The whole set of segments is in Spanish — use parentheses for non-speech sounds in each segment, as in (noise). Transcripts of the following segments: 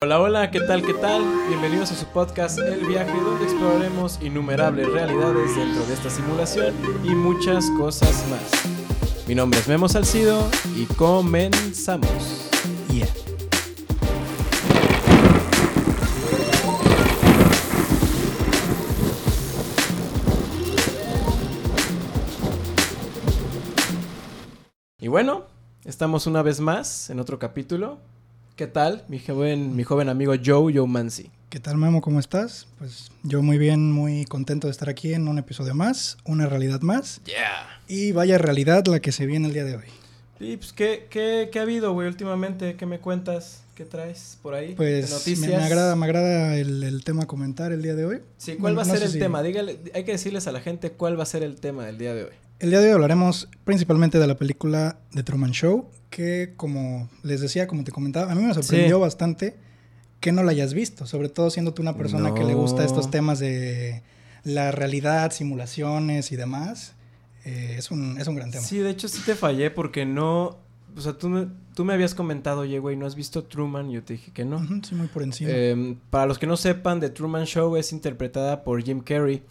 Hola, hola, ¿qué tal? ¿Qué tal? Bienvenidos a su podcast El Viaje, donde exploraremos innumerables realidades dentro de esta simulación y muchas cosas más. Mi nombre es Memo Salcido y comenzamos. Yeah. Y bueno, estamos una vez más en otro capítulo. ¿Qué tal, mi joven, mi joven amigo Joe, Joe Mansi? ¿Qué tal, Memo? ¿Cómo estás? Pues yo muy bien, muy contento de estar aquí en un episodio más, una realidad más. Yeah. Y vaya realidad la que se viene el día de hoy. Y pues, ¿qué, qué, qué ha habido, güey, últimamente? ¿Qué me cuentas? ¿Qué traes por ahí? Pues ¿De me, agrada, me agrada el, el tema a comentar el día de hoy. Sí, ¿cuál va a no ser sé el si- tema? Dígale, hay que decirles a la gente cuál va a ser el tema del día de hoy. El día de hoy hablaremos principalmente de la película The Truman Show, que como les decía, como te comentaba, a mí me sorprendió Sí. bastante que no la hayas visto, sobre todo siendo tú una persona que le gusta estos temas de la realidad, simulaciones y demás. Eh, es, un, es un gran tema. Sí, de hecho sí te fallé porque no... O sea, tú me, tú me habías comentado, oye, güey, ¿no has visto Truman? Yo te dije que no. Sí, muy por encima. Eh, para los que no sepan, The Truman Show es interpretada por Jim Carrey,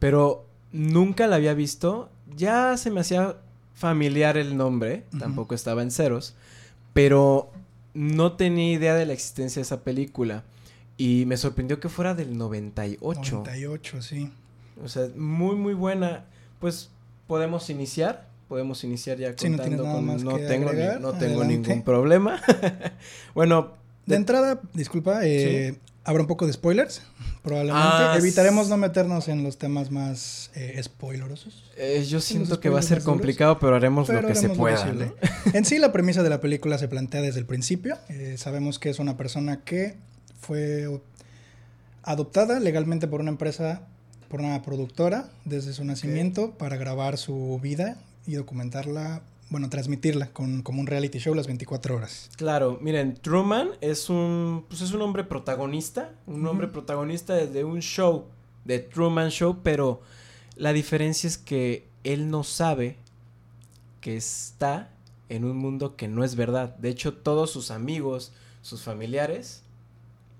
pero nunca la había visto. Ya se me hacía familiar el nombre, tampoco estaba en ceros, pero no tenía idea de la existencia de esa película. Y me sorprendió que fuera del 98. 98, sí. O sea, muy, muy buena. Pues podemos iniciar. Podemos iniciar ya Sí, no contando con... más No tengo, ni- no tengo Adelante. ningún problema. (laughs) bueno, De entrada, disculpa, eh, habrá un poco de spoilers, probablemente. Ah, Evitaremos no meternos en los temas más eh, spoilerosos. Eh, yo siento que va a ser duros, complicado, pero haremos pero lo que se haremos pueda. En sí, la premisa de la película se plantea desde el principio. Eh, sabemos que es una persona que fue adoptada legalmente por una empresa, por una productora, desde su nacimiento, para grabar su vida y documentarla, bueno, transmitirla con, como un reality show las 24 horas. Claro, miren, Truman es un, pues es un hombre protagonista, un hombre protagonista de un show, de Truman Show, pero la diferencia es que él no sabe que está en un mundo que no es verdad. De hecho, todos sus amigos, sus familiares,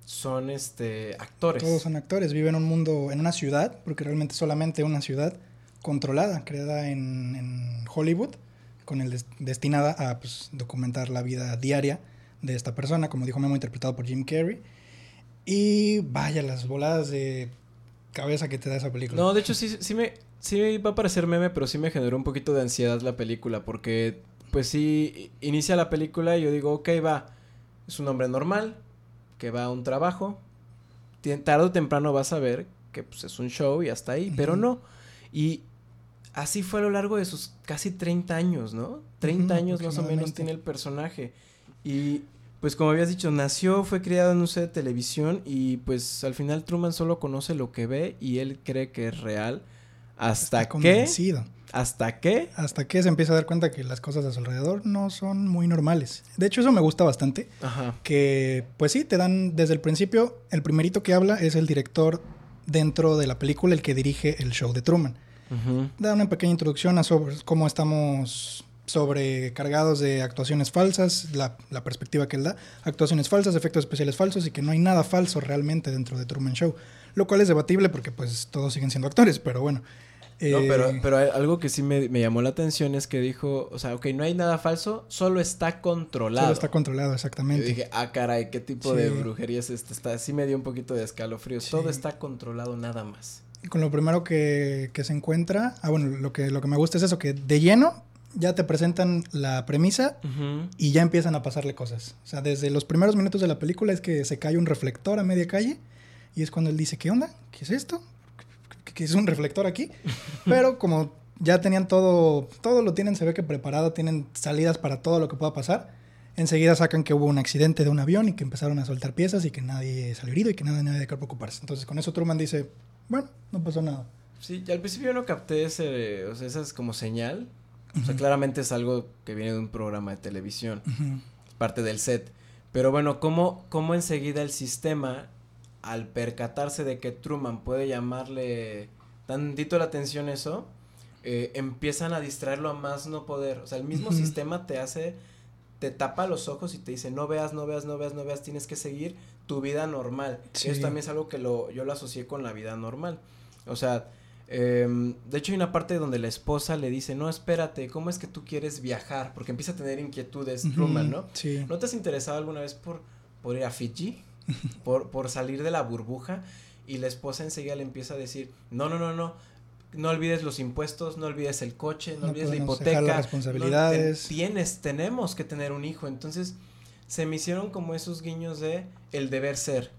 son este actores. Todos son actores, viven en un mundo, en una ciudad, porque realmente solamente una ciudad controlada, creada en, en Hollywood, con el des- destinada a pues, documentar la vida diaria de esta persona, como dijo Memo, interpretado por Jim Carrey. Y vaya las voladas de cabeza que te da esa película. No, de hecho sí, sí me, sí va a parecer meme, pero sí me generó un poquito de ansiedad la película, porque pues sí, inicia la película y yo digo, ok, va, es un hombre normal, que va a un trabajo, tarde o temprano vas a ver que pues es un show y hasta ahí, pero no. Y así fue a lo largo de sus casi 30 años, ¿no? 30 Ujú, años más o menos tiene el personaje. Y pues como habías dicho, nació, fue criado en un set de televisión y pues al final Truman solo conoce lo que ve y él cree que es real. ¿Hasta Está qué? convencido. ¿Hasta qué? Hasta que se empieza a dar cuenta que las cosas a su alrededor no son muy normales. De hecho, eso me gusta bastante. Ajá. que pues sí, te dan desde el principio, el primerito que habla es el director dentro de la película, el que dirige el show de Truman. Da una pequeña introducción a sobre cómo estamos sobrecargados de actuaciones falsas, la, la perspectiva que él da, actuaciones falsas, efectos especiales falsos y que no hay nada falso realmente dentro de Truman Show, lo cual es debatible porque pues todos siguen siendo actores, pero bueno. No, Eh, pero, pero algo que sí me, me llamó la atención es que dijo, o sea, ok, no hay nada falso, solo está controlado. solo está controlado Yo exactamente. dije, ah, caray, ¿qué tipo de brujería es esta? Está, sí me dio un poquito de escalofríos. Sí. Todo está controlado nada más. Con lo primero que, que se encuentra, ah bueno, lo que, lo que me gusta es eso, que de lleno ya te presentan la premisa Ujú. y ya empiezan a pasarle cosas. O sea, desde los primeros minutos de la película es que se cae un reflector a media calle y es cuando él dice, ¿qué onda? ¿Qué es esto? ¿Qué, es un reflector aquí? (laughs) Pero como ya tenían todo, todo lo tienen, se ve que preparado, tienen salidas para todo lo que pueda pasar. Enseguida sacan que hubo un accidente de un avión y que empezaron a soltar piezas y que nadie salió herido y que nada, nadie de qué preocuparse. Entonces con eso Truman dice, bueno, no pasó nada. Sí, al principio yo no capté ese, o sea, esa es como señal. O sea, claramente es algo que viene de un programa de televisión, parte del set. Pero bueno, ¿cómo, cómo enseguida el sistema, al percatarse de que Truman puede llamarle tantito la atención eso, eh, empiezan a distraerlo a más no poder. O sea, el mismo sistema te hace, te tapa los ojos y te dice, no veas, no veas, no veas, no veas, tienes que seguir, tu vida normal. Sí. Eso también es algo que lo, yo lo asocié con la vida normal. O sea, em, de hecho hay una parte donde la esposa le dice, no, espérate, ¿cómo es que tú quieres viajar? Porque empieza a tener inquietudes Truman, ¿no? Sí. ¿No te has interesado alguna vez por, por ir a Fiji? (laughs) por, por salir de la burbuja y la esposa enseguida le empieza a decir, no, no, no, no, no olvides los impuestos, no olvides el coche, no, No olvides la hipoteca. dejar las no, responsabilidades. te- tienes, tenemos que tener un hijo. Entonces, se me hicieron como esos guiños de el deber ser.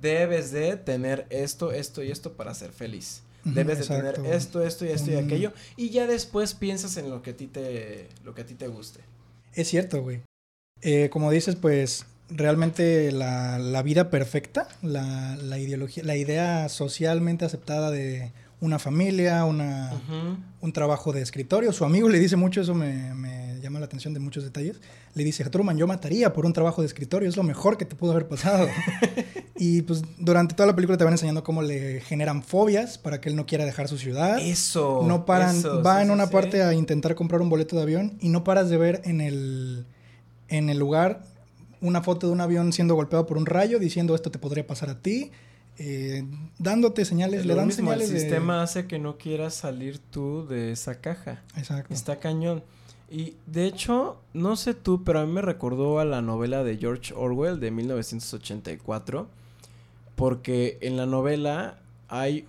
Debes de tener esto, esto y esto para ser feliz. Debes de tener esto, esto y esto y aquello. Y ya después piensas en lo que a ti te, lo que a ti te guste. Es cierto, güey. Eh, como dices, pues realmente la, la vida perfecta, la, la ideología, la idea socialmente aceptada de una familia, una, un trabajo de escritorio. Su amigo le dice mucho, eso me, me llama la atención de muchos detalles. Le dice, Truman, yo mataría por un trabajo de escritorio, es lo mejor que te pudo haber pasado. (laughs) y pues durante toda la película te van enseñando cómo le generan fobias para que él no quiera dejar su ciudad. Eso. no paran, eso, va sí, en una sí. parte a intentar comprar un boleto de avión y no paras de ver en el, en el lugar una foto de un avión siendo golpeado por un rayo diciendo esto te podría pasar a ti, eh, dándote señales, le dan mismo, señales el de... sistema hace que no quieras salir tú de esa caja. Exacto. Está cañón. Y de hecho, no sé tú, pero a mí me recordó a la novela de George Orwell de 1984, porque en la novela hay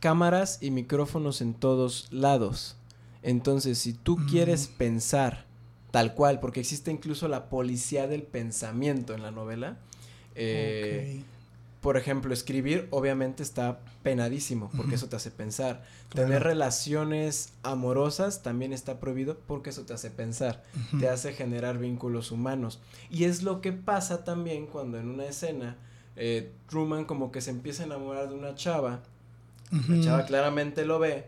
cámaras y micrófonos en todos lados. Entonces, si tú Mm. quieres pensar tal cual, porque existe incluso la policía del pensamiento en la novela, eh. Por ejemplo, escribir obviamente está penadísimo porque eso te hace pensar. Claro. Tener relaciones amorosas también está prohibido porque eso te hace pensar, te hace generar vínculos humanos. Y es lo que pasa también cuando en una escena eh, Truman como que se empieza a enamorar de una chava, la chava claramente lo ve,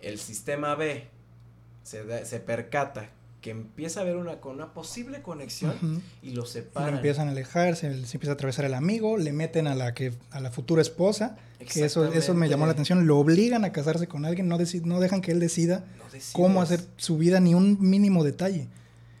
el sistema ve, se, da- se percata que empieza a haber una, con una posible conexión y lo Y lo separan. empiezan a alejar, se, se empieza a atravesar el amigo, le meten a la que a la futura esposa, que eso, eso me llamó la atención, lo obligan a casarse con alguien, no, deci- no dejan que él decida No cómo hacer su vida ni un mínimo detalle.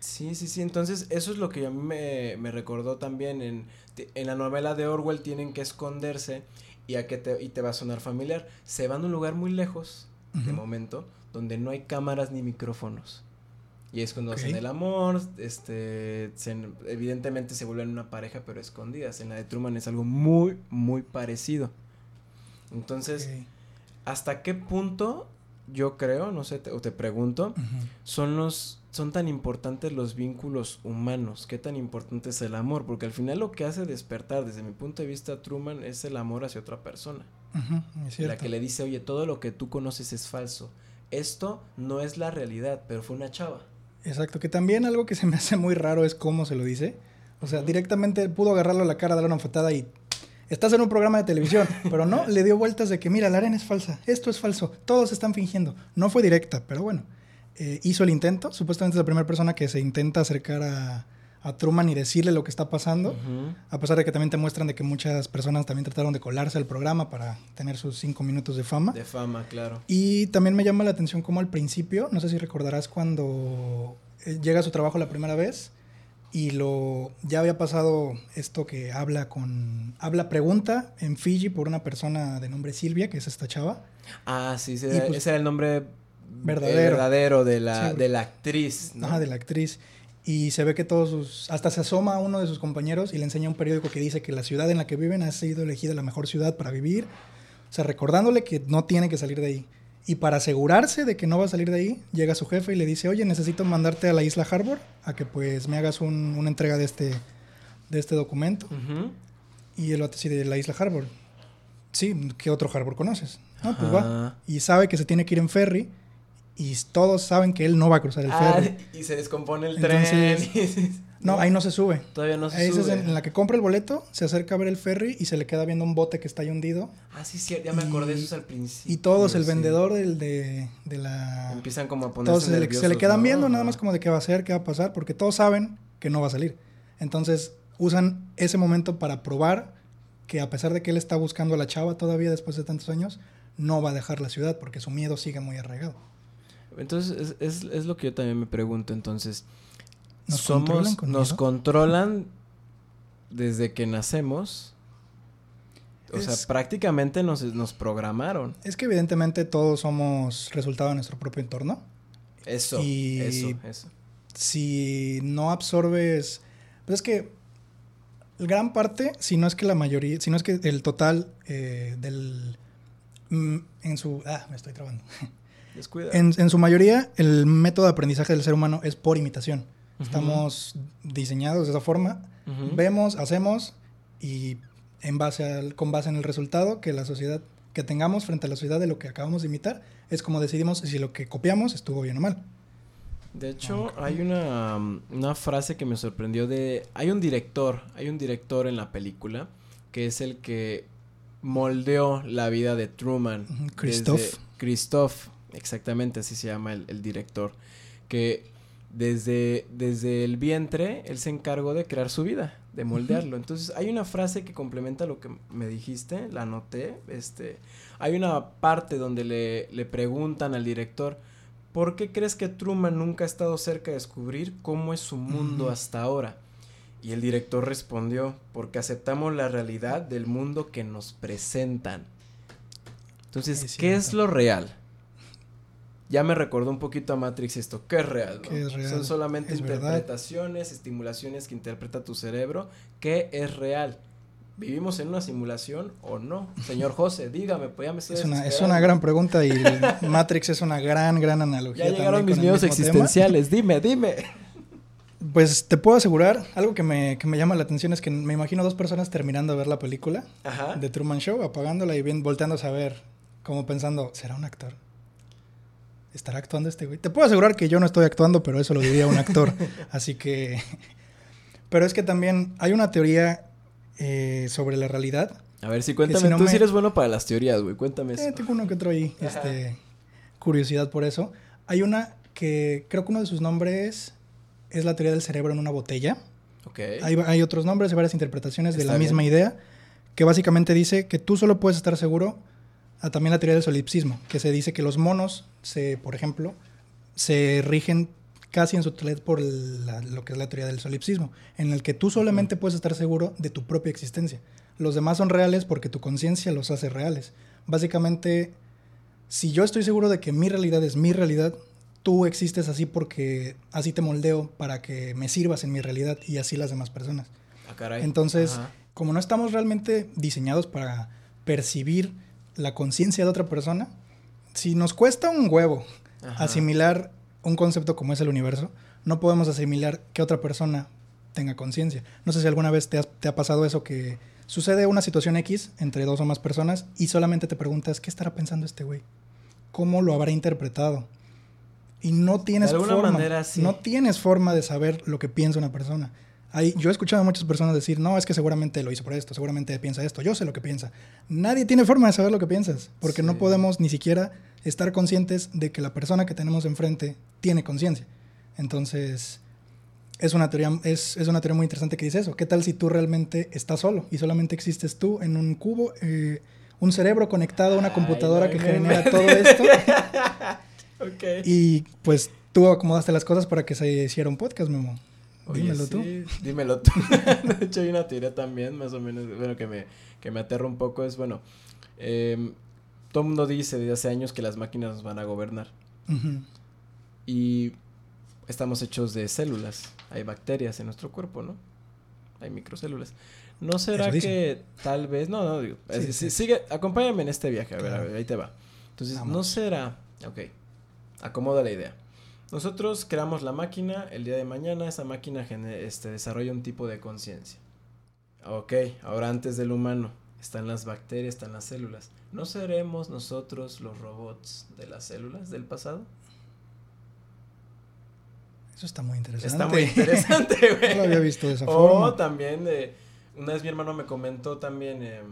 Sí, sí, sí. Entonces, eso es lo que a mí me, me recordó también. En, en la novela de Orwell tienen que esconderse y, a que te, y te va a sonar familiar. Se van a un lugar muy lejos, de momento, donde no hay cámaras ni micrófonos. Y es cuando hacen el amor, este, se- evidentemente se vuelven una pareja, pero escondidas. En la de Truman es algo muy, muy parecido. Entonces. ¿hasta qué punto, yo creo, no sé, te- o te pregunto, son los son tan importantes los vínculos humanos, qué tan importante es el amor, porque al final lo que hace despertar desde mi punto de vista Truman es el amor hacia otra persona, es la que le dice, "Oye, todo lo que tú conoces es falso. Esto no es la realidad, pero fue una chava." Exacto, que también algo que se me hace muy raro es cómo se lo dice. O sea, directamente pudo agarrarlo a la cara, darle una fatada y estás en un programa de televisión, (laughs) pero no, le dio vueltas de que mira, la arena es falsa, esto es falso, todos están fingiendo. No fue directa, pero bueno, eh, hizo el intento, supuestamente es la primera persona que se intenta acercar a, a Truman y decirle lo que está pasando, Ujú. a pesar de que también te muestran de que muchas personas también trataron de colarse al programa para tener sus cinco minutos de fama. De fama, claro. Y también me llama la atención como al principio, no sé si recordarás cuando eh, llega a su trabajo la primera vez y lo ya había pasado esto que habla con habla pregunta en Fiji por una persona de nombre Silvia, que es esta chava. Ah, sí, ese, era, pues- ese era el nombre Verdadero. verdadero de la, Sí. de la actriz, ¿no? Ajá, de la actriz. Y se ve que todos sus. Hasta se asoma a uno de sus compañeros y le enseña un periódico que dice que la ciudad en la que viven ha sido elegida la mejor ciudad para vivir. O sea, recordándole que no tiene que salir de ahí. Y para asegurarse de que no va a salir de ahí, llega su jefe y le dice: Oye, necesito mandarte a la isla Harbor a que pues me hagas un- una entrega de este, de este documento. Ujú. Y el vato así de la isla Harbor. Sí, ¿qué otro Harbor conoces? No, pues va. Y sabe que se tiene que ir en ferry. Y todos saben que él no va a cruzar el Ah, ferry. y se descompone el Entonces, tren. No, ahí no se sube. Todavía no se es sube. en, en la que compra el boleto, se acerca a ver el ferry y se le queda viendo un bote que está ahí hundido. Ah, sí, sí, ya me acordé, eso es al principio. Y todos, el sí. vendedor del, de, de la... Empiezan como a ponerse Todos se le, se le nerviosos, quedan ¿no? viendo nada más como de qué va a hacer, qué va a pasar, porque todos saben que no va a salir. Entonces usan ese momento para probar que a pesar de que él está buscando a la chava todavía después de tantos años, no va a dejar la ciudad porque su miedo sigue muy arraigado. Entonces, es, es, es lo que yo también me pregunto. Entonces, ¿Nos somos, controlan con nos miedo? controlan desde que nacemos, o Es- sea, prácticamente nos, nos programaron. Es que evidentemente todos somos resultado de nuestro propio entorno. Eso, Y- eso, eso. Si no absorbes... Pues es que gran parte, si no es que la mayoría, si no es que el total eh, del... mm, En su... Ah, me estoy trabando. (laughs) En, en su mayoría, el método de aprendizaje del ser humano es por imitación. Estamos diseñados de esa forma. Vemos, hacemos y en base al, con base en el resultado que la sociedad que tengamos frente a la sociedad de lo que acabamos de imitar es como decidimos si lo que copiamos estuvo bien o mal. De hecho, hay una, una frase que me sorprendió de... Hay un director, hay un director en la película que es el que moldeó la vida de Truman. Christoph. Christoph, exactamente así se llama el, el director. Que desde, desde el vientre él se encargó de crear su vida, de moldearlo. Entonces hay una frase que complementa lo que me dijiste, la anoté. Este, hay una parte donde le, le preguntan al director, ¿por qué crees que Truman nunca ha estado cerca de descubrir cómo es su mundo hasta ahora? Y el director respondió, porque aceptamos la realidad del mundo que nos presentan. Entonces, Es ¿qué es lo real? Ya me recordó un poquito a Matrix esto. ¿Qué es real? no? ¿Qué es real? Son solamente ¿Es verdad? interpretaciones, estimulaciones que interpreta tu cerebro. ¿Qué es real? ¿Vivimos en una simulación o no? Señor José, dígame, pues ya me estoy Es una, es una gran pregunta y (laughs) Matrix es una gran, gran analogía. Ya llegaron también mis miedos tema. existenciales. Dime, dime. Pues te puedo asegurar, algo que me, que me llama la atención es que me imagino dos personas terminando de ver la película Ajá. de Truman Show, apagándola y bien volteándose a ver, como pensando, ¿será un actor? ¿Estará actuando este güey? Te puedo asegurar que yo no estoy actuando, pero eso lo diría un actor. (laughs) Así que... Pero es que también hay una teoría eh, sobre la realidad. A ver, si cuéntame, si no tú me- sí eres bueno para las teorías, güey. Cuéntame eso. Eh, tengo uno que otro ahí, este, curiosidad por eso. Hay una que creo que uno de sus nombres es la teoría del cerebro en una botella. ok. Hay, hay otros nombres y varias interpretaciones de la misma idea, que básicamente dice que tú solo puedes estar seguro, a también la teoría del solipsismo, que se dice que los monos, se, por ejemplo, se rigen casi en su totalidad por la- lo que es la teoría del solipsismo, en el que tú solamente puedes estar seguro de tu propia existencia. Los demás son reales porque tu conciencia los hace reales. Básicamente, si yo estoy seguro de que mi realidad es mi realidad, tú existes así porque así te moldeo para que me sirvas en mi realidad y así las demás personas. Ah, caray. Entonces, Ajá. como no estamos realmente diseñados para percibir la conciencia de otra persona, si nos cuesta un huevo Ajá. asimilar un concepto como es el universo, no podemos asimilar que otra persona tenga conciencia. No sé si alguna vez te, has- te ha pasado eso que sucede una situación X entre dos o más personas y solamente te preguntas, ¿qué estará pensando este güey? ¿Cómo lo habrá interpretado? Y no tienes De forma, manera, sí. no tienes forma de saber lo que piensa una persona. Hay, yo he escuchado a muchas personas decir, no, es que seguramente lo hizo por esto, seguramente piensa esto, yo sé lo que piensa. Nadie tiene forma de saber lo que piensas, porque no Sí. podemos ni siquiera estar conscientes de que la persona que tenemos enfrente tiene conciencia. Entonces, es una, teoría, es, es una teoría muy interesante que dice eso. ¿Qué tal si tú realmente estás solo y solamente existes tú en un cubo, eh, un cerebro conectado a una Ay, computadora no que genera todo esto? (laughs) Ok. y pues tú acomodaste las cosas para que se hiciera un podcast, Memo. Oye, Dímelo tú. sí, Dímelo tú. (laughs) de hecho, hay una teoría también, más o menos, bueno, que me, que me aterra un poco. Es, bueno, em, todo el mundo dice desde hace años que las máquinas nos van a gobernar. Y estamos hechos de células. Hay bacterias en nuestro cuerpo, ¿no? Hay microcélulas. ¿No será que tal vez... No, no, digo. Sí, eh, sí. Sigue, acompáñame en este viaje. A ver, a ver, ahí te va. Entonces, ¿no será... Ok, acomoda la idea. Nosotros creamos la máquina, el día de mañana esa máquina este, desarrolla un tipo de conciencia. Ok, ahora antes del humano están las bacterias, están las células. ¿No seremos nosotros los robots de las células del pasado? Eso está muy interesante. Está muy interesante, güey. (laughs) No lo había visto de esa O forma. también, de, una vez mi hermano me comentó también, em,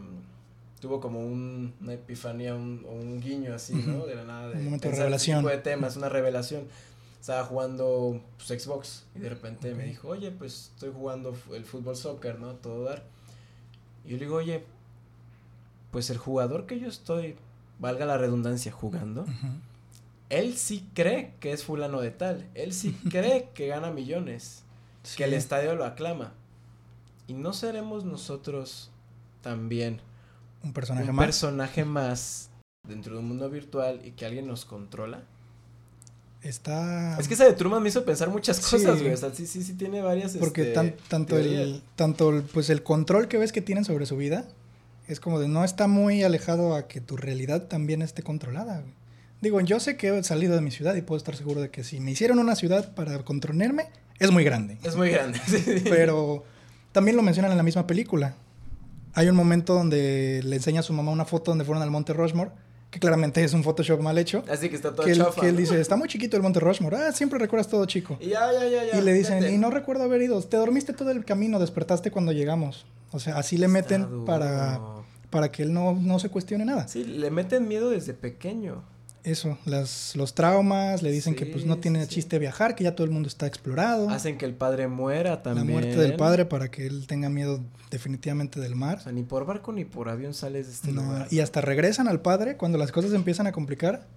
tuvo como un- una epifanía, un, o un guiño así, ¿no? De la nada. De Un momento de ese revelación. tipo de temas, una revelación. Estaba jugando pues, Xbox y de repente me dijo, oye, pues estoy jugando el fútbol soccer, ¿no? Todo dar. Y yo le digo, oye, pues el jugador que yo estoy, valga la redundancia, jugando, él sí cree que es fulano de tal. Él sí (laughs) cree que gana millones que el estadio lo aclama. ¿Y no seremos nosotros también Un personaje un más. personaje más dentro de un mundo virtual y que alguien nos controla? Está. Es que esa de Truman me hizo pensar muchas Sí. cosas, güey. O sea, sí, sí, sí tiene varias. Porque este, tan- tanto teorías. el tanto el, pues el control que ves que tienen sobre su vida es como de no está muy alejado a que tu realidad también esté controlada. güey. Digo, yo sé que he salido de mi ciudad y puedo estar seguro de que si me hicieron una ciudad para controlarme es muy grande. Es muy grande. (laughs) sí. Pero también lo mencionan en la misma película. Hay un momento donde le enseña a su mamá una foto donde fueron al Monte Rushmore, que claramente es un Photoshop mal hecho. Así que está todo Que él, chafa. que él ¿no? dice, está muy chiquito el Monte Rushmore. Ah, siempre recuerdas todo chico. Y ya, ya, ya, ya. Y le dicen, y no recuerdo haber ido. Te dormiste todo el camino, despertaste cuando llegamos. O sea, así le meten duro. para, para que él no, no se cuestione nada. Sí, le meten miedo desde pequeño. Eso, las, los traumas, le dicen que pues no tiene sí, chiste viajar, que ya todo el mundo está explorado. Hacen que el padre muera la también. muerte del padre para que él tenga miedo definitivamente del mar. O sea, ni por barco ni por avión sales de este No, lugar. y hasta regresan al padre cuando las cosas empiezan a complicar.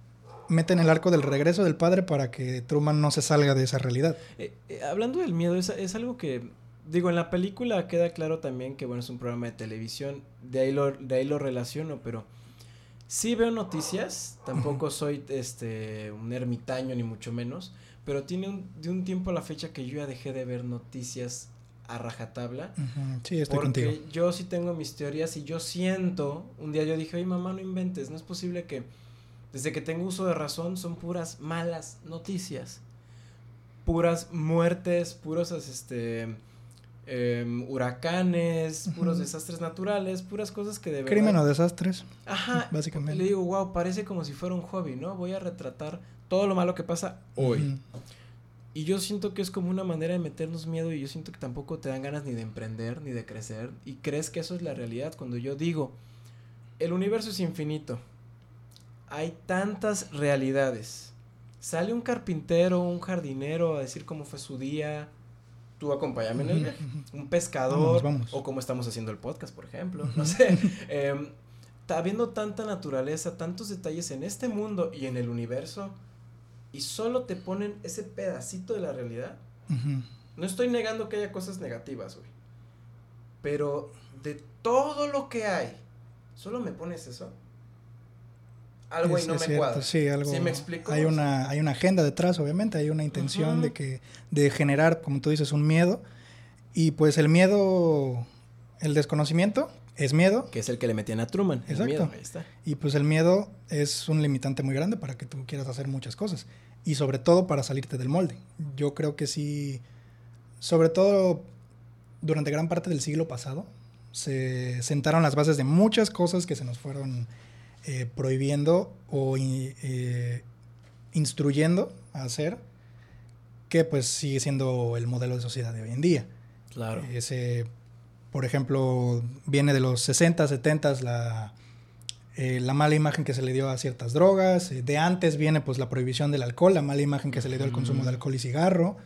Meten el arco del regreso del padre para que Truman no se salga de esa realidad. Eh, eh, hablando del miedo, es, es algo que, digo, en la película queda claro también que, bueno, es un programa de televisión, de ahí lo, de ahí lo relaciono, pero sí veo noticias, tampoco soy este un ermitaño ni mucho menos, pero tiene un, de un tiempo a la fecha que yo ya dejé de ver noticias a rajatabla. Ujú, Sí, estoy porque contigo. yo sí tengo mis teorías y yo siento, un día yo dije, oye mamá, no inventes, no es posible que desde que tengo uso de razón son puras malas noticias, puras muertes, puros este em, huracanes, puros desastres naturales, puras cosas que de verdad... Crimen o desastres, Ajá, básicamente. le digo, wow, parece como si fuera un hobby, ¿no? Voy a retratar todo lo malo que pasa hoy. Y yo siento que es como una manera de meternos miedo y yo siento que tampoco te dan ganas ni de emprender ni de crecer y crees que eso es la realidad cuando yo digo, el universo es infinito. Hay tantas realidades. Sale un carpintero, un jardinero a decir cómo fue su día. Tú acompáñame en el viaje. Un pescador. Vamos, vamos. O como estamos haciendo el podcast, por ejemplo. No sé. Ta- habiendo tanta naturaleza, tantos detalles en este mundo y en el universo, y solo te ponen ese pedacito de la realidad. No estoy negando que haya cosas negativas, güey. Pero de todo lo que hay, solo me pones eso. Algo Es- no es me cierto, cuadra. Sí, algo. ¿Sí me explico? Hay una, hay una agenda detrás, obviamente, hay una intención Ujú. de que, de generar, como tú dices, un miedo. Y pues el miedo, el desconocimiento es miedo. Que es el que le metían a Truman. el Exacto. miedo, ahí está. Y pues el miedo es un limitante muy grande para que tú quieras hacer muchas cosas. Y sobre todo para salirte del molde. Yo creo que sí, sobre todo durante gran parte del siglo pasado, se sentaron las bases de muchas cosas que se nos fueron eh, prohibiendo o eh, instruyendo a hacer, que pues sigue siendo el modelo de sociedad de hoy en día. Claro. Ese, por ejemplo, viene de los 60, 70 la, eh, la mala imagen que se le dio a ciertas drogas. de antes viene pues la prohibición del alcohol, la mala imagen que se le dio al consumo de alcohol y cigarro.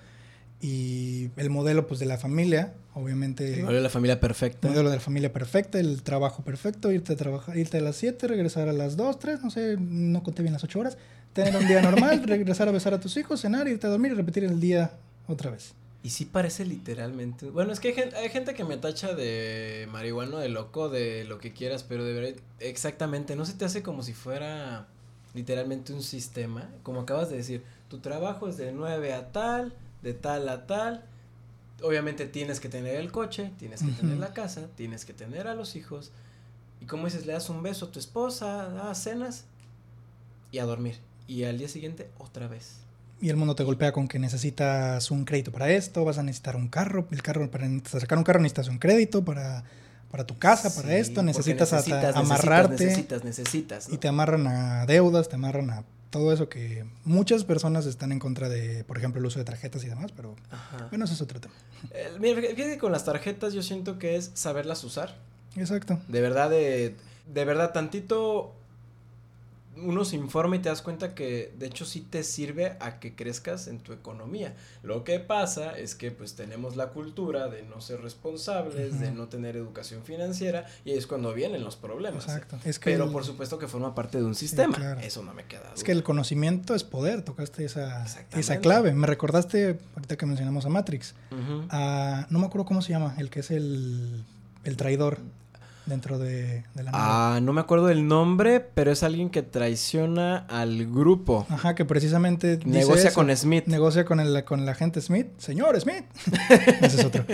Y el modelo pues de la familia, obviamente. Igual la familia perfecta. El modelo de la familia perfecta, el trabajo perfecto, irte a trabajar, irte a las 7, regresar a las 2, 3, no sé, no conté bien las 8 horas, tener un día normal, (laughs) regresar a besar a tus hijos, cenar, irte a dormir y repetir el día otra vez. Y sí parece literalmente. Bueno, es que hay gente, hay gente que me tacha de marihuano, de loco, de lo que quieras, pero de verdad, exactamente, no se te hace como si fuera literalmente un sistema. Como acabas de decir, tu trabajo es de 9 a tal, de tal a tal. Obviamente tienes que tener el coche, tienes que tener la casa, tienes que tener a los hijos. Y como dices, le das un beso a tu esposa, das cenas y a dormir. Y al día siguiente otra vez. Y el mundo te golpea con que necesitas un crédito para esto, vas a necesitar un carro, el carro para sacar un carro necesitas un crédito para, para tu casa, para Sí, esto, necesitas, hasta necesitas, amarrarte Necesitas, necesitas, ¿no? y te amarran a deudas, te amarran a todo eso que muchas personas están en contra de, por ejemplo, el uso de tarjetas y demás, pero Ajá. bueno, eso es otro tema. Eh, mira, fíjate que con las tarjetas yo siento que es saberlas usar. Exacto. De verdad, de, de verdad, tantito uno se informa y te das cuenta que de hecho sí te sirve a que crezcas en tu economía. Lo que pasa es que pues tenemos la cultura de no ser responsables, de no tener educación financiera y es cuando vienen los problemas. Exacto. Es que Pero por supuesto que forma parte de un sistema. Eso no me queda. Es que el conocimiento es poder, tocaste esa, esa clave. Me recordaste ahorita que mencionamos a Matrix. no me acuerdo cómo se llama, el que es el, el traidor dentro de, la Ah, no me acuerdo del nombre, pero es alguien que traiciona al grupo. Ajá, que precisamente negocia con Smith. Negocia con el con la agente Smith. Señor Smith. (laughs) Ese es otro.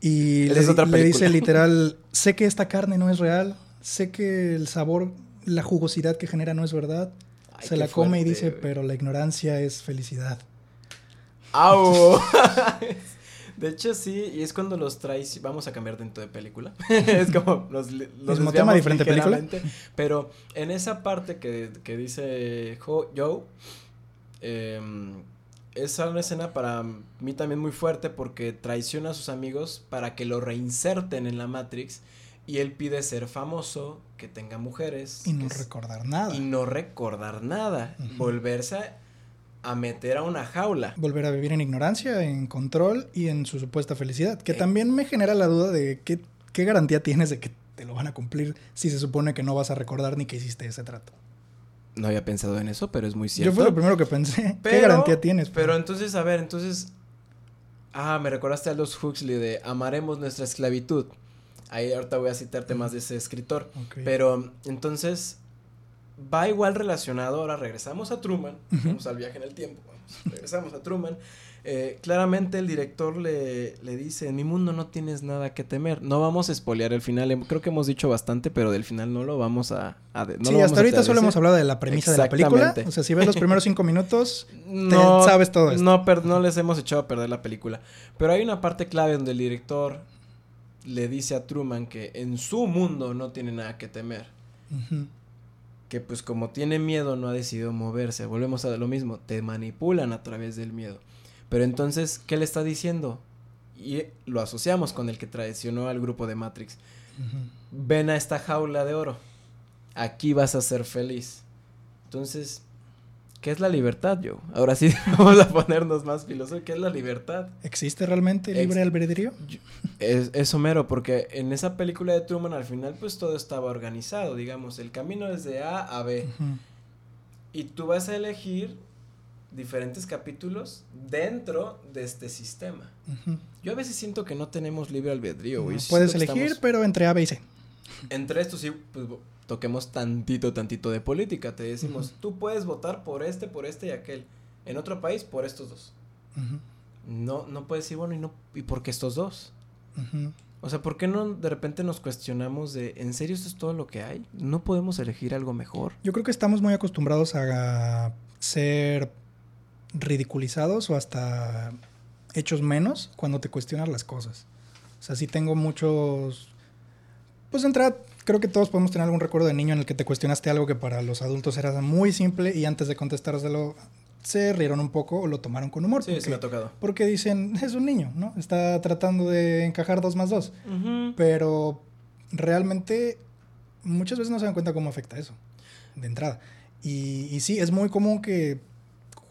Y le, le dice literal, sé que esta carne no es real, sé que el sabor, la jugosidad que genera no es verdad. Se la come y dice, pero la ignorancia es felicidad. ¡Au! (laughs) De hecho, sí, y es cuando los traes, vamos a cambiar dentro de película. (laughs) es como los, los ¿Es tema diferente película? Pero en esa parte que, que dice Joe, eh, es una escena para mí también muy fuerte porque traiciona a sus amigos para que lo reinserten en la Matrix y él pide ser famoso, que tenga mujeres. Y no recordar nada. Y no recordar nada. Volverse a a meter a una jaula. Volver a vivir en ignorancia, en control y en su supuesta felicidad. Que eh. también me genera la duda de qué, qué garantía tienes de que te lo van a cumplir si se supone que no vas a recordar ni que hiciste ese trato. No había pensado en eso, pero es muy cierto. Yo fue lo primero que pensé. ¿Qué garantía tienes? Pero entonces, a ver, entonces... Ah, me recordaste a los Huxley de amaremos nuestra esclavitud. Ahí ahorita voy a citarte más de ese escritor. Pero entonces va igual relacionado, ahora regresamos a Truman, vamos al viaje en el tiempo, regresamos a Truman. Eh, claramente el director le, le, dice, en mi mundo no tienes nada que temer. No vamos a espolear el final, em, creo que hemos dicho bastante, pero del final no lo vamos a... sí, hasta ahorita solo hemos hablado de la premisa de la película. O sea, si ves los primeros cinco minutos, (laughs) no, sabes todo esto. No, no les hemos echado a perder la película. Pero hay una parte clave donde el director le dice a Truman que en su mundo no tiene nada que temer que pues como tiene miedo no ha decidido moverse. Volvemos a lo mismo, te manipulan a través del miedo. Pero entonces, ¿qué le está diciendo? Y lo asociamos con el que traicionó al grupo de Matrix. Ven a esta jaula de oro. Aquí vas a ser feliz. Entonces, ¿Qué es la libertad, yo? Ahora sí (laughs) vamos a ponernos más filosóficos. ¿Qué es la libertad? ¿Existe realmente libre albedrío? Es, es Homero, porque en esa película de Truman al final pues todo estaba organizado, digamos, el camino es de A a B. Y tú vas a elegir diferentes capítulos dentro de este sistema. Yo a veces siento que no tenemos libre albedrío, güey. puedes elegir, pero entre A, B y C. Entre estos sí, pues toquemos tantito, tantito de política. Te decimos, tú puedes votar por este, por este y aquel. En otro país, por estos dos. No, no puedes decir, bueno, ¿y, no, ¿y por qué estos dos? O sea, ¿por qué no de repente nos cuestionamos de, ¿en serio esto es todo lo que hay? ¿No podemos elegir algo mejor? Yo creo que estamos muy acostumbrados a ser ridiculizados o hasta hechos menos cuando te cuestionas las cosas. O sea, sí tengo muchos... Pues entrada creo que todos podemos tener algún recuerdo de niño en el que te cuestionaste algo que para los adultos era muy simple y antes de contestárselo se rieron un poco o lo tomaron con humor. Sí, sí me ha tocado. Porque dicen, es un niño, ¿no? Está tratando de encajar dos más dos. Pero realmente muchas veces no se dan cuenta cómo afecta eso, de entrada. Y, y sí, es muy común que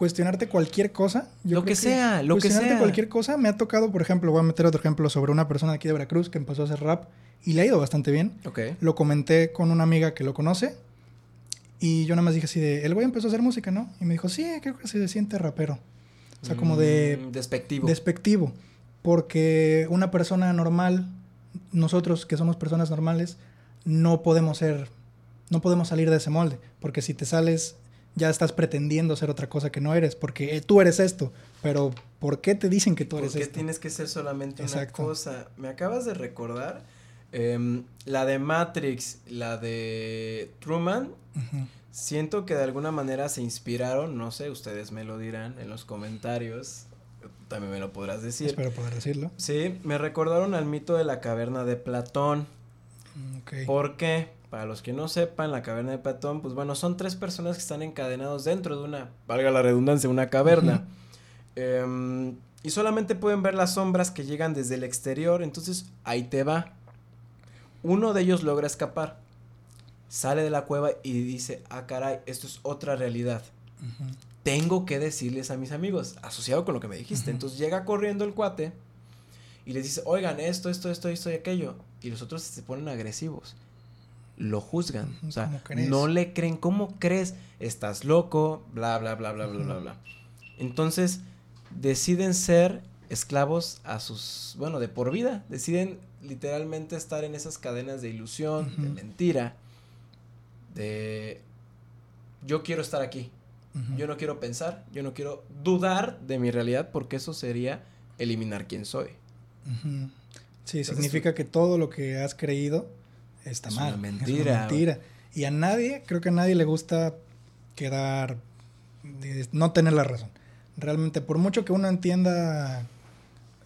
cuestionarte cualquier cosa. lo que sea, lo que sea. Cuestionarte cualquier cosa. Me ha tocado, por ejemplo, voy a meter otro ejemplo sobre una persona aquí de Veracruz que empezó a hacer rap y le ha ido bastante bien. Lo comenté con una amiga que lo conoce y yo nada más dije así de, el güey empezó a hacer música, ¿no? Y me dijo, sí, creo que se siente rapero. O sea, como de... Mm, despectivo. Despectivo. Porque una persona normal, nosotros que somos personas normales, no podemos ser, no podemos salir de ese molde. Porque si te sales, ya estás pretendiendo ser otra cosa que no eres. Porque eh, tú eres esto. Pero ¿por qué te dicen que tú eres esto? ¿Por qué tienes que ser solamente una cosa? Me acabas de recordar Em, la de Matrix, la de Truman, siento que de alguna manera se inspiraron, no sé, ustedes me lo dirán en los comentarios, también me lo podrás decir. Espero poder decirlo. Sí, me recordaron al mito de la caverna de Platón. Mm, ¿Por qué? Para los que no sepan, la caverna de Platón, pues bueno, son tres personas que están encadenados dentro de una, valga la redundancia, una caverna. Em, y solamente pueden ver las sombras que llegan desde el exterior, entonces ahí te va uno de ellos logra escapar. sale de la cueva y dice, ah, caray, esto es otra realidad. Tengo que decirles a mis amigos, asociado con lo que me dijiste. Entonces llega corriendo el cuate y les dice, oigan, esto, esto, esto, esto y aquello. Y los otros se ponen agresivos. Lo juzgan. O sea, no le creen. ¿Cómo crees? Estás loco, bla, bla, bla, bla, bla, bla. Entonces, deciden ser esclavos a sus, bueno, de por vida. Deciden literalmente estar en esas cadenas de ilusión, de mentira, de yo quiero estar aquí. Yo no quiero pensar, yo no quiero dudar de mi realidad porque eso sería eliminar quién soy. Sí, Entonces, significa que todo lo que has creído está Es mal. una es mentira. mentira. Y a nadie, creo que a nadie le gusta quedar, de- no tener la razón. Realmente, por mucho que uno entienda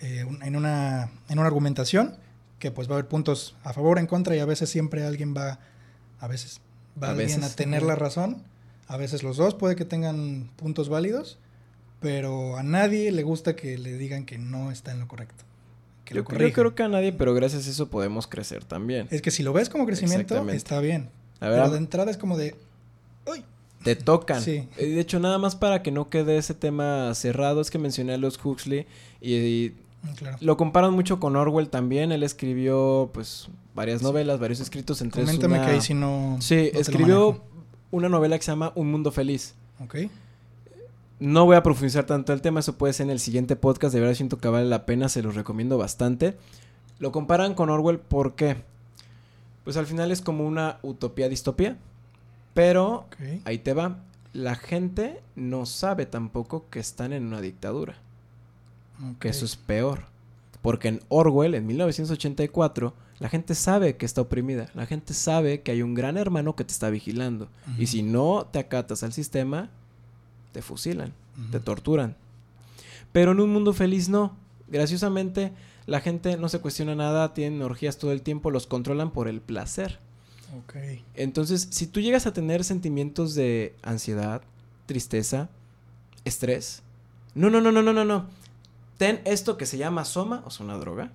eh, en, una, en una argumentación, que pues va a haber puntos a favor, en contra, y a veces siempre alguien va, a veces va A alguien veces, a tener la razón, a veces los dos puede que tengan puntos válidos, pero a nadie le gusta que le digan que no está en lo correcto. Que Yo, lo yo corrijan. creo que a nadie, pero gracias a eso podemos crecer también. Es que si lo ves como crecimiento, está bien. A ver, Pero de entrada es como de. ¡Uy! te tocan. Sí. De hecho, nada más para que no quede ese tema cerrado, es que mencioné a los Huxley y, y Mm, Claro. lo comparan mucho con Orwell también. Él escribió, pues, varias Sí. novelas, varios escritos entre Coméntame una- que ahí si no. Sí, no escribió una novela que se llama Un Mundo Feliz. Ok. No voy a profundizar tanto el tema, eso puede ser en el siguiente podcast, de verdad siento que vale la pena, se los recomiendo bastante. Lo comparan con Orwell, ¿por qué? Pues al final es como una utopía distopía, pero ahí te va. La gente no sabe tampoco que están en una dictadura, que eso es peor. Porque en Orwell, en 1984, la gente sabe que está oprimida, la gente sabe que hay un gran hermano que te está vigilando. Y si no te acatas al sistema, te fusilan te torturan. Pero en un mundo feliz no. Graciosamente, la gente no se cuestiona nada, tienen orgías todo el tiempo, los controlan por el placer. Ok. Entonces, si tú llegas a tener sentimientos de ansiedad, tristeza, estrés, no, no, no, no, no, no, no. Ten esto que se llama soma, o sea, una droga,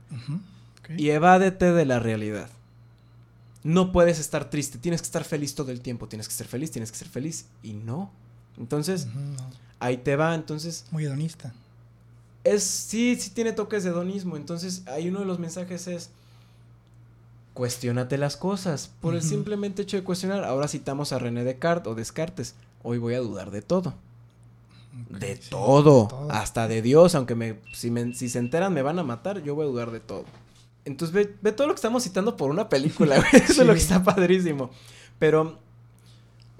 y evádete de la realidad. No puedes estar triste, tienes que estar feliz todo el tiempo, tienes que ser feliz, tienes que ser feliz, y no. Entonces, no. ahí te va, entonces Muy hedonista. es sí, sí tiene toques de hedonismo. Entonces, ahí uno de los mensajes es cuestionate las cosas. Por el simplemente hecho de cuestionar. Ahora citamos a René Descartes o Descartes. Hoy voy a dudar de todo. De sí, todo. de todo. Hasta de Dios. Aunque me, si, me, si se enteran me van a matar, yo voy a dudar de todo. Entonces ve, ve todo lo que estamos citando por una película. (laughs) güey. Eso es lo que está padrísimo. Pero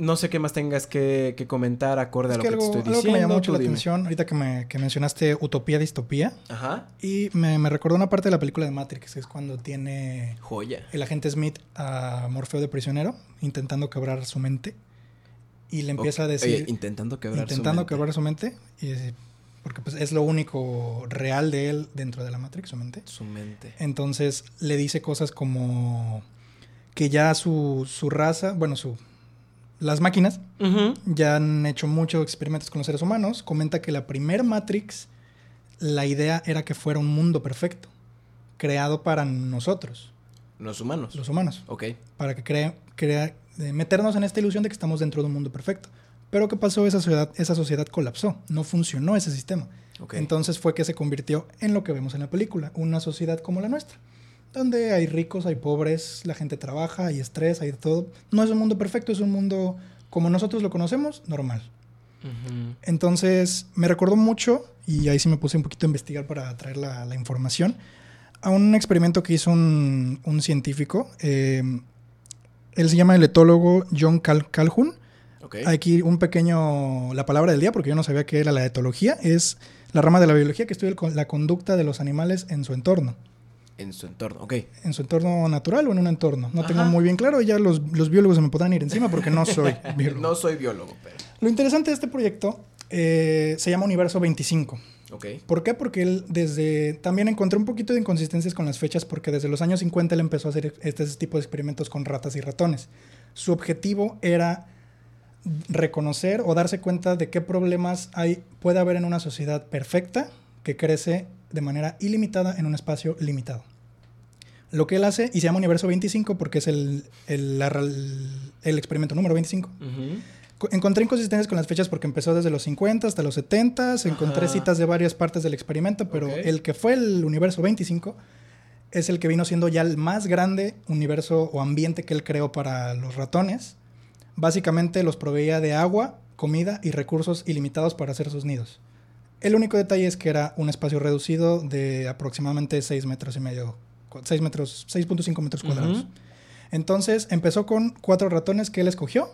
no sé qué más tengas que, que comentar acorde Es a lo que que, algo, te estoy algo diciendo. que me llamó mucho la dime. atención, ahorita que, me, que mencionaste utopía, distopía, Ajá. y me, me recordó una parte de la película de Matrix, que es cuando tiene Joya. el agente Smith a Morfeo de prisionero, intentando quebrar su mente, y le empieza a Oye, decir, intentando quebrar su intentando mente. quebrar su mente, y porque pues es lo único real de él dentro de la Matrix, su mente. Su mente. Entonces le dice cosas como que ya su, su raza, bueno, su las máquinas ya han hecho muchos experimentos con los seres humanos. Comenta que la primer Matrix, la idea era que fuera un mundo perfecto, creado para nosotros, Los humanos. los humanos, Ok. para que crea, crea- eh, meternos en esta ilusión de que estamos dentro de un mundo perfecto. Pero ¿qué pasó? Esa sociedad, esa sociedad colapsó, no funcionó ese sistema. Ok. Entonces fue que se convirtió en lo que vemos en la película, una sociedad como la nuestra, donde hay ricos, hay pobres, la gente trabaja, hay estrés, hay todo. No es un mundo perfecto, es un mundo como nosotros lo conocemos, normal. Entonces me recordó mucho, y ahí sí me puse un poquito a investigar para traer la, la información, a un experimento que hizo un, un científico. eh, él se llama el etólogo John Cal- Calhoun. Ok. Aquí un pequeño, la palabra del día, porque yo no sabía qué era la etología, es la rama de la biología que estudia el la conducta de los animales en su entorno. En su entorno. Ok. En su entorno natural o en un entorno. No tengo muy bien claro, ya los, los biólogos se me podrán ir encima porque no soy (laughs) biólogo. No soy biólogo, pero. Lo interesante de este proyecto eh, se llama Universo 25. Ok. ¿Por qué? Porque él desde... También encontró un poquito de inconsistencias con las fechas porque desde los años 50 él empezó a hacer este tipo de experimentos con ratas y ratones. Su objetivo era reconocer o darse cuenta de qué problemas hay, puede haber en una sociedad perfecta que crece de manera ilimitada en un espacio limitado. Lo que él hace, y se llama Universo 25 porque es el, el, la- el experimento número 25. Ujú. Co- Encontré inconsistencias con las fechas porque empezó desde los 50 hasta los 70. Encontré Ajá. citas de varias partes del experimento, pero el que fue el universo 25 es el que vino siendo ya el más grande universo o ambiente que él creó para los ratones. Básicamente los proveía de agua, comida y recursos ilimitados para hacer sus nidos. El único detalle es que era un espacio reducido de aproximadamente 6 metros y medio, 6 metros, 6.5 metros cuadrados. Entonces empezó con cuatro ratones que él escogió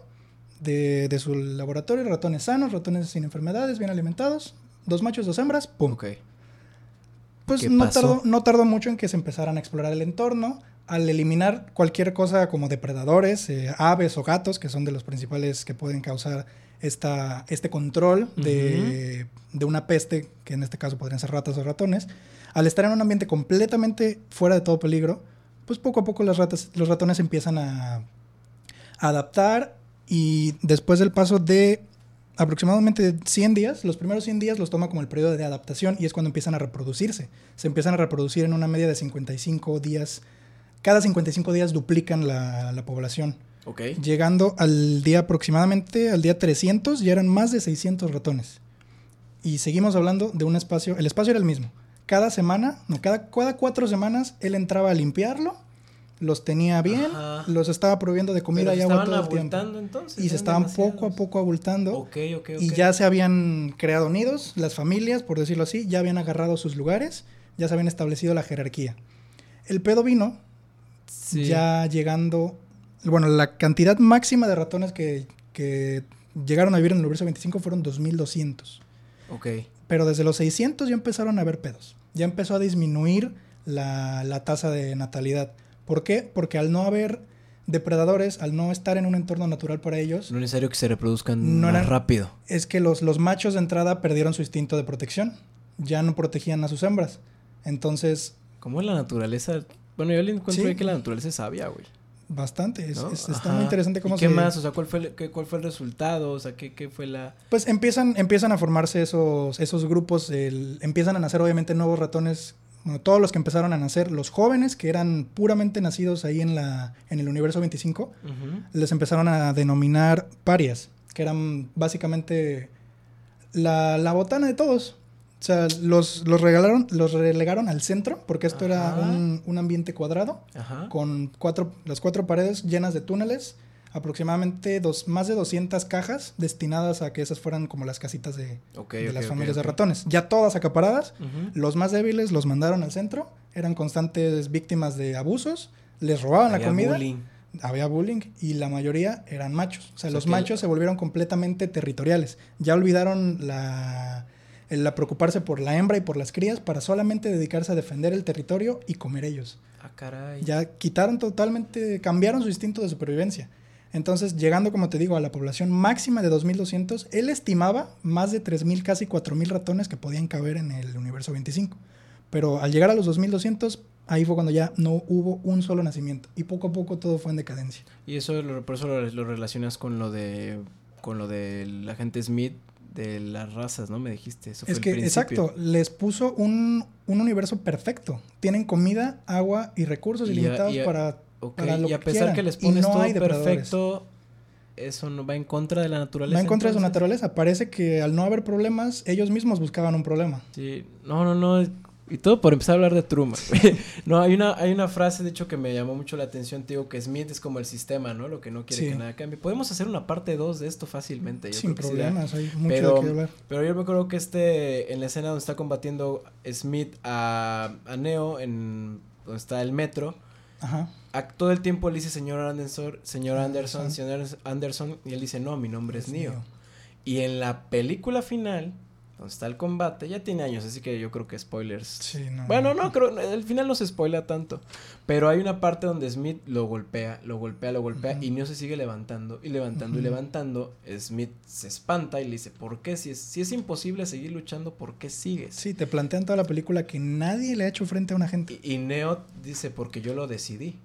de, de su laboratorio, ratones sanos, ratones sin enfermedades, bien alimentados, dos machos, dos hembras, ¡pum! Pues ¿Qué no tardó, no tardó mucho en que se empezaran a explorar el entorno, al eliminar cualquier cosa como depredadores, eh, aves o gatos, que son de los principales que pueden causar esta, este control de, de una peste, que en este caso podrían ser ratas o ratones, al estar en un ambiente completamente fuera de todo peligro, pues poco a poco las ratas, los ratones empiezan a, adaptar y después del paso de aproximadamente 100 días, los primeros 100 días los toma como el periodo de adaptación y es cuando empiezan a reproducirse. Se empiezan a reproducir en una media de 55 días. Cada 55 días duplican la, la población. Ok. Llegando al día aproximadamente, al día 300, ya eran más de 600 ratones. Y seguimos hablando de un espacio, el espacio era el mismo. Cada semana, no, cada, cada cuatro semanas él entraba a limpiarlo, los tenía bien, Ajá. los estaba proviendo de comida y se agua estaban todo el tiempo. abultando entonces. Y se estaban poco a poco abultando. Ok, ok, ok. Y ya se habían creado nidos, las familias, por decirlo así, ya habían agarrado sus lugares, ya se habían establecido la jerarquía. El pedo vino Sí. ya llegando, bueno, la cantidad máxima de ratones que, que llegaron a vivir en el universo 25 fueron 2200. Ok. Pero desde los 600 ya empezaron a haber pedos. Ya empezó a disminuir la, la tasa de natalidad. ¿Por qué? Porque al no haber depredadores, al no estar en un entorno natural para ellos, No es necesario que se reproduzcan No más eran- rápido. es que los, los machos de entrada perdieron su instinto de protección. Ya no protegían a sus hembras. Entonces, ¿Cómo es la naturaleza? Bueno, yo le encuentro Sí. que la naturaleza es sabia, güey. Bastante. Es- ¿no? es- está Ajá. muy interesante cómo ¿Y qué se... más? O sea, ¿cuál fue, el, qué- cuál fue el resultado? O sea, ¿qué, qué fue la...? Pues empiezan, empiezan a formarse esos, esos grupos, el- empiezan a nacer obviamente nuevos ratones, bueno, todos los que empezaron a nacer, los jóvenes que eran puramente nacidos ahí en, la, en el universo 25, Ujú. les empezaron a denominar parias, que eran básicamente la, la botana de todos. O sea, los, los, regalaron, los relegaron al centro, porque esto era un, un ambiente cuadrado, Ajá. con cuatro, las cuatro paredes llenas de túneles, aproximadamente dos, más de 200 cajas destinadas a que esas fueran como las casitas de, de las familias de ratones. Ya todas acaparadas, los más débiles los mandaron al centro, eran constantes víctimas de abusos, les robaban la Había comida, bullying. había bullying y la mayoría eran machos. O sea, O sea los machos se volvieron completamente territoriales. Ya olvidaron la, el la preocuparse por la hembra y por las crías para solamente dedicarse a defender el territorio y comer ellos. Ah, caray. Ya quitaron totalmente, cambiaron su instinto de supervivencia. Entonces, llegando, como te digo, a la población máxima de 2200, él estimaba más de 3000, casi 4000 ratones que podían caber en el universo 25. Pero al llegar a los 2200, ahí fue cuando ya no hubo un solo nacimiento. Y poco a poco todo fue en decadencia. Y eso, lo- por eso lo, lo relacionas con lo de... Con lo del agente Smith de las razas, ¿no? Me dijiste. Eso fue Es el que, principio. exacto, les puso un, un universo perfecto. Tienen comida, agua y recursos Y ilimitados y a- para... Ok, para lo y a que pesar quieran. que les pones no todo hay perfecto, eso no va en contra de la naturaleza. Va en contra de su naturaleza. Parece que al no haber problemas, ellos mismos buscaban un problema. Sí, no, no, no. Y todo por empezar a hablar de Truman. (laughs) no, hay una, hay una frase, de hecho, que me llamó mucho la atención, te digo, que Smith es como el sistema, ¿no? Lo que no quiere Sí. que nada cambie. Podemos hacer una parte 2 de esto fácilmente. Yo Sin creo que sí problemas, hay mucho Pero- de qué hablar. Pero yo me acuerdo que este, en la escena donde está combatiendo Smith a, a Neo, en donde está el metro, Ajá. a- todo el tiempo le dice señor Anderson, señor Anderson, Anderson. señor Anderson, y él dice, no, mi nombre es, Es Neo. Neo. Y en la película final, donde está el combate, ya tiene años, así que yo creo que spoilers. Sí, no. Bueno, no, creo, el final no se spoila tanto. Pero hay una parte donde Smith lo golpea, lo golpea, lo golpea, y Neo se sigue levantando, y levantando, y levantando. Smith se espanta y le dice, ¿por qué? Si es, si es imposible seguir luchando, ¿por qué sigues? Sí, te plantean toda la película que nadie le ha hecho frente a una gente. Y, y Neo dice, porque yo lo decidí.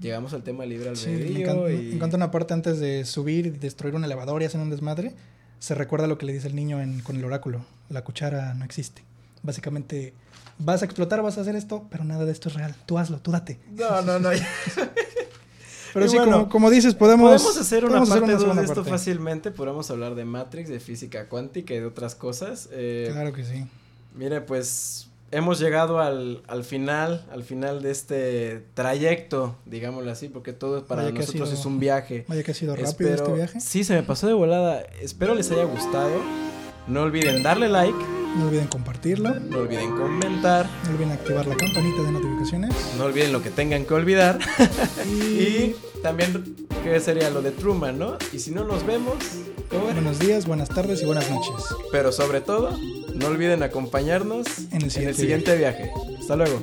Llegamos al tema libre Sí, me albedrío encanta, y... me encanta una parte antes de subir y destruir un elevador y hacer un desmadre. Se recuerda lo que le dice el niño en- con el oráculo. La cuchara no existe. básicamente vas a explotar, vas a hacer esto, pero nada de esto es real. Tú hazlo, tú date. No, no, no. (laughs) Pero Y sí, bueno, como, como dices, podemos, Podemos hacer una podemos parte 2 de segunda esto parte. fácilmente. Podemos hablar de Matrix, de física cuántica y de otras cosas. Eh, Claro que sí. Mire, pues hemos llegado al, al final, al final de este trayecto, digámoslo así, porque todo para Vaya nosotros sido es un viaje. Vaya que ha sido rápido Espero- este viaje. Sí, se me pasó de volada. Espero les haya gustado. No olviden darle like, No olviden compartirlo. no olviden comentar, No olviden activar la campanita de notificaciones. no olviden lo que tengan que olvidar. (laughs) Y también, ¿qué sería lo de Truman, no? Y si no nos vemos, buenos días, buenas tardes y buenas noches. Pero sobre todo, no olviden acompañarnos En el siguiente siguiente viaje. Hasta luego.